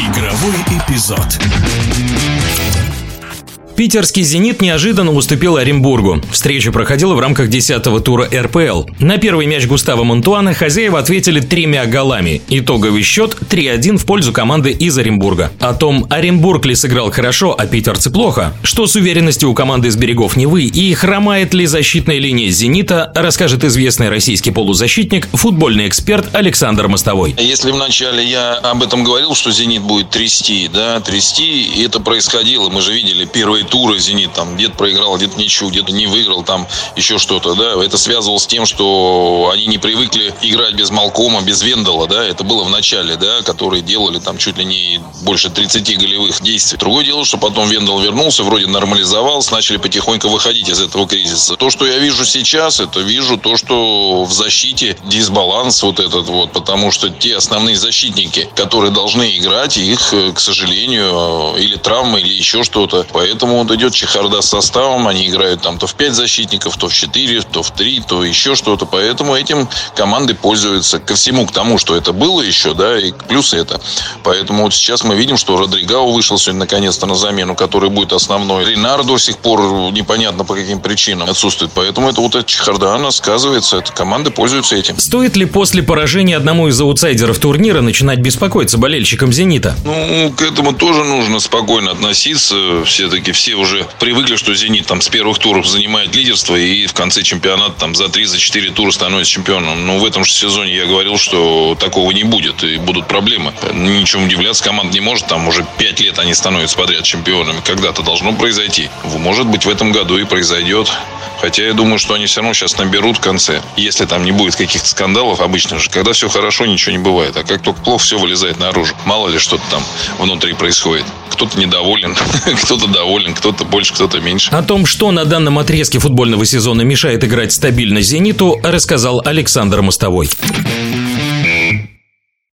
Игровой эпизод. Питерский «Зенит» неожиданно уступил Оренбургу. Встреча проходила в рамках 10-го тура РПЛ. На первый мяч Густава Монтуана хозяева ответили тремя голами. Итоговый счет 3-1 в пользу команды из Оренбурга. О том, Оренбург ли сыграл хорошо, а питерцы плохо, что с уверенностью у команды из берегов Невы и хромает ли защитная линия «Зенита», расскажет известный российский полузащитник, футбольный эксперт Александр Мостовой. Если вначале я об этом говорил, что «Зенит» будет трясти, да, трясти, и это происходило. Мы же видели первые туры «Зенит», там где-то проиграл, где-то ничего, где-то не выиграл, там еще что-то, да, это связывалось с тем, что они не привыкли играть без Малкома, без Вендала, да, это было в начале, да, которые делали там чуть ли не больше 30 голевых действий. Другое дело, что потом Вендал вернулся, вроде нормализовался, начали потихоньку выходить из этого кризиса. То, что я вижу сейчас, это вижу то, что в защите дисбаланс вот этот вот, потому что те основные защитники, которые должны играть, их, э, к сожалению, э, или травмы, или еще что-то. Поэтому вот идет чехарда с составом, они играют там то в 5 защитников, то в 4, то в 3, то еще что-то. Поэтому этим команды пользуются ко всему к тому, что это было еще, да, и плюс это. Поэтому вот сейчас мы видим, что Родригау вышел сегодня наконец-то на замену, который будет основной. Ренар до сих пор непонятно по каким причинам отсутствует. Поэтому это вот эта чехарда, она сказывается. Это команды пользуются этим. Стоит ли после поражения одному из аутсайдеров турнира начинать беспокоиться болельщикам «Зенита»? Ну, к этому тоже нужно спокойно относиться. Все-таки все уже привыкли, что «Зенит» там с первых туров занимает лидерство и в конце чемпионата там за 3-4 за тура становится чемпионом. Но в этом же сезоне я говорил, что такого не будет и будут проблемы. Ничем удивляться команда не может. Там уже 5 лет они становятся подряд чемпионами. Когда-то должно произойти. Может быть, в этом году и произойдет. Хотя я думаю, что они все равно сейчас наберут в конце. Если там не будет каких-то скандалов, обычно же, когда все хорошо, ничего не бывает. А как только плохо, все вылезает наружу. Мало ли что-то там внутри происходит. Кто-то недоволен, кто-то доволен, кто-то больше, кто-то меньше. О том, что на данном отрезке футбольного сезона мешает играть стабильно «Зениту», рассказал Александр Мостовой.